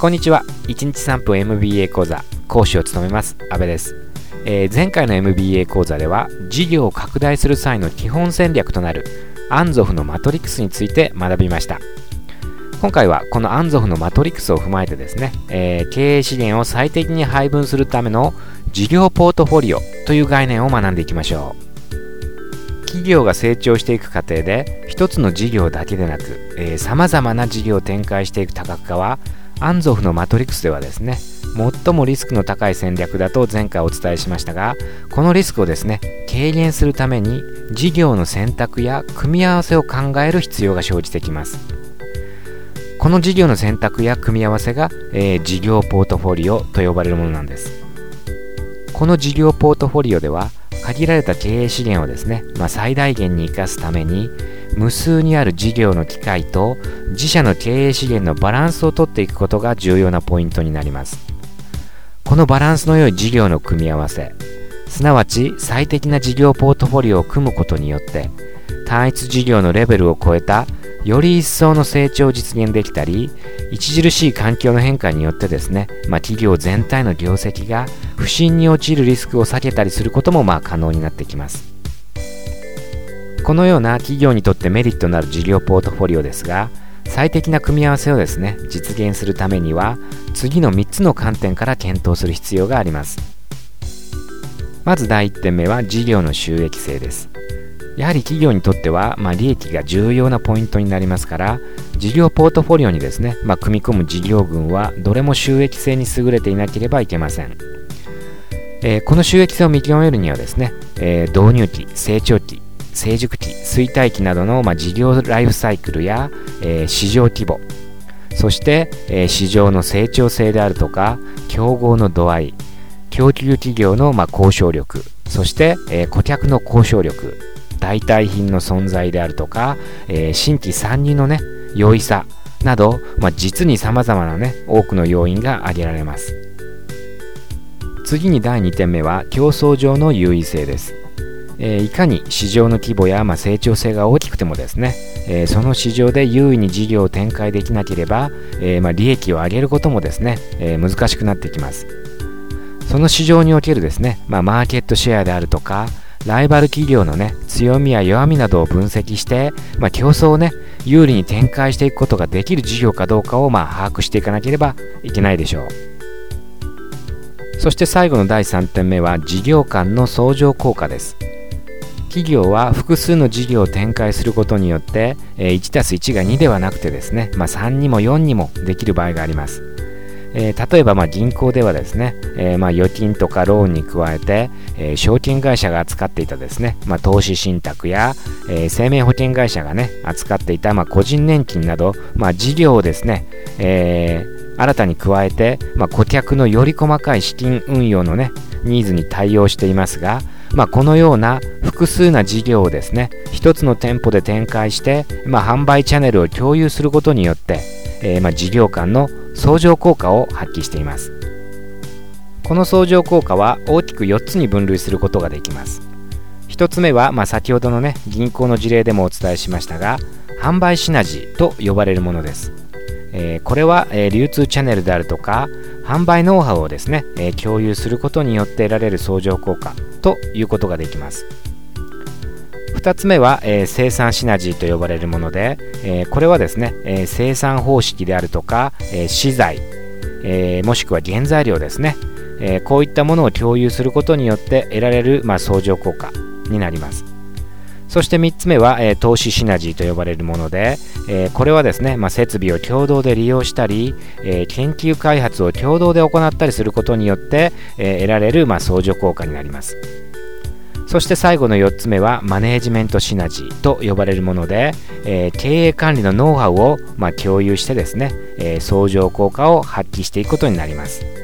こんにちは。1日3分 MBA 講座講師を務めます。阿部です、えー、前回の MBA 講座では事業を拡大する際の基本戦略となるアンゾフのマトリックスについて学びました。今回はこのアンゾフのマトリックスを踏まえてですね、えー、経営資源を最適に配分するための事業ポートフォリオという概念を学んでいきましょう。企業が成長していく過程で一つの事業だけでなくさまざまな事業を展開していく多角化はアンゾフのマトリクスではですね最もリスクの高い戦略だと前回お伝えしましたがこのリスクをですね軽減するために事業の選択や組み合わせを考える必要が生じてきます。この事業の選択や組み合わせが、えー、事業ポートフォリオと呼ばれるものなんです。この事業ポートフォリオでは限られた経営資源をですね、まあ、最大限に生かすために無数にある事業の機会と自社の経営資源のバランスをとっていくことが重要なポイントになります。このバランスの良い事業の組み合わせすなわち最適な事業ポートフォリオを組むことによって単一事業のレベルを超えたより一層の成長を実現できたり著しい環境の変化によってですね、まあ、企業全体の業績が不振に陥るリスクを避けたりすることもまあ可能になってきます。このような企業にとってメリットのある事業ポートフォリオですが最適な組み合わせをですね実現するためには次の3つの観点から検討する必要があります。まず第1点目は事業の収益性です。やはり企業にとっては、まあ、利益が重要なポイントになりますから事業ポートフォリオにですね、まあ、組み込む事業群はどれも収益性に優れていなければいけません。えー、この収益性を見極めるにはですね、えー、導入期、成長期、成熟期、衰退期などの、まあ、事業ライフサイクルや、えー、市場規模、そして、えー、市場の成長性であるとか、競合の度合い、供給企業の、まあ、交渉力、そして、えー、顧客の交渉力、代替品の存在であるとか、えー、新規参入のね、容易さなど、まあ、実に様々なね、多くの要因が挙げられます。次に第2点目は競争上の優位性です、えー、いかに市場の規模や、まあ、成長性が大きくてもですね、えー、その市場で優位に事業を展開できなければ、えー、まあ、利益を上げることもですね、え難しくなってきます。その市場におけるですね、まあ、マーケットシェアであるとかライバル企業のね強みや弱みなどを分析して、まあ、競争をね有利に展開していくことができる事業かどうかをまあ把握していかなければいけないでしょう。そして最後の第3点目は事業間の相乗効果です。企業は複数の事業を展開することによって 1+1 が2ではなくてですね、まあ、3にも4にもできる場合があります。えー、例えばま銀行ではですね、えー、ま預金とかローンに加えて、えー、証券会社が扱っていたですね、ま投資信託や、え生命保険会社がね扱っていたま個人年金など、ま事業をですね、え新たに加えて、まあ、顧客のより細かい資金運用のねニーズに対応していますが、まあ、このような複数な事業をですね一つの店舗で展開して、まあ、販売チャンネルを共有することによって、えー、ま事業間の相乗効果を発揮しています。この相乗効果は大きく4つに分類することができます。1つ目は、ま先ほどのね銀行の事例でもお伝えしましたが販売シナジーと呼ばれるものです。えー、これは、えー、流通チャンネルであるとか販売ノウハウをですね、え、共有することによって得られる相乗効果ということができます。2つ目は、え生産シナジーと呼ばれるもので、えこれはですね、え生産方式であるとか、え資材、えもしくは原材料ですね、えこういったものを共有することによって得られる、まあ、相乗効果になります。そして3つ目は、えー、投資シナジーと呼ばれるもので、えー、これはですね、まあ、設備を共同で利用したり、えー、研究開発を共同で行ったりすることによって、え得られる、まあ、相乗効果になります。そして最後の4つ目はマネージメントシナジーと呼ばれるもので、え経営管理のノウハウを、ま共有してですね、え相乗効果を発揮していくことになります。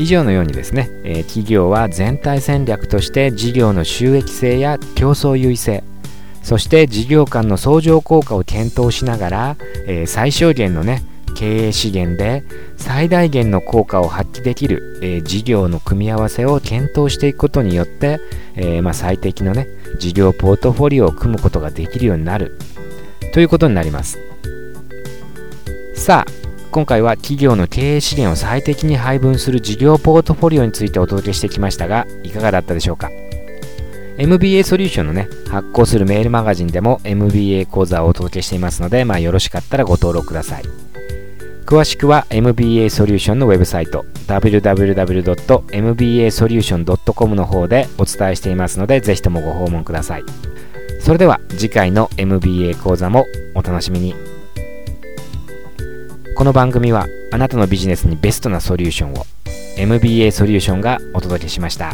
以上のようにですね、えー、企業は全体戦略として事業の収益性や競争優位性そして事業間の相乗効果を検討しながら、えー、最小限のね経営資源で最大限の効果を発揮できる、えー、事業の組み合わせを検討していくことによって、えー、まあ、最適のね事業ポートフォリオを組むことができるようになる。ということになります。さあ今回は企業の経営資源を最適に配分する事業ポートフォリオについてお届けしてきましたがいかがだったでしょうか？MBA ソリューションのね発行するメールマガジンでも MBA 講座をお届けしていますので、まあ、よろしかったらご登録ください。詳しくは MBA ソリューションのウェブサイト www.mbasolution.com の方でお伝えしていますのでぜひともご訪問ください。それでは次回の MBA 講座もお楽しみに。この番組はあなたのビジネスにベストなソリューションを MBA ソリューションがお届けしました。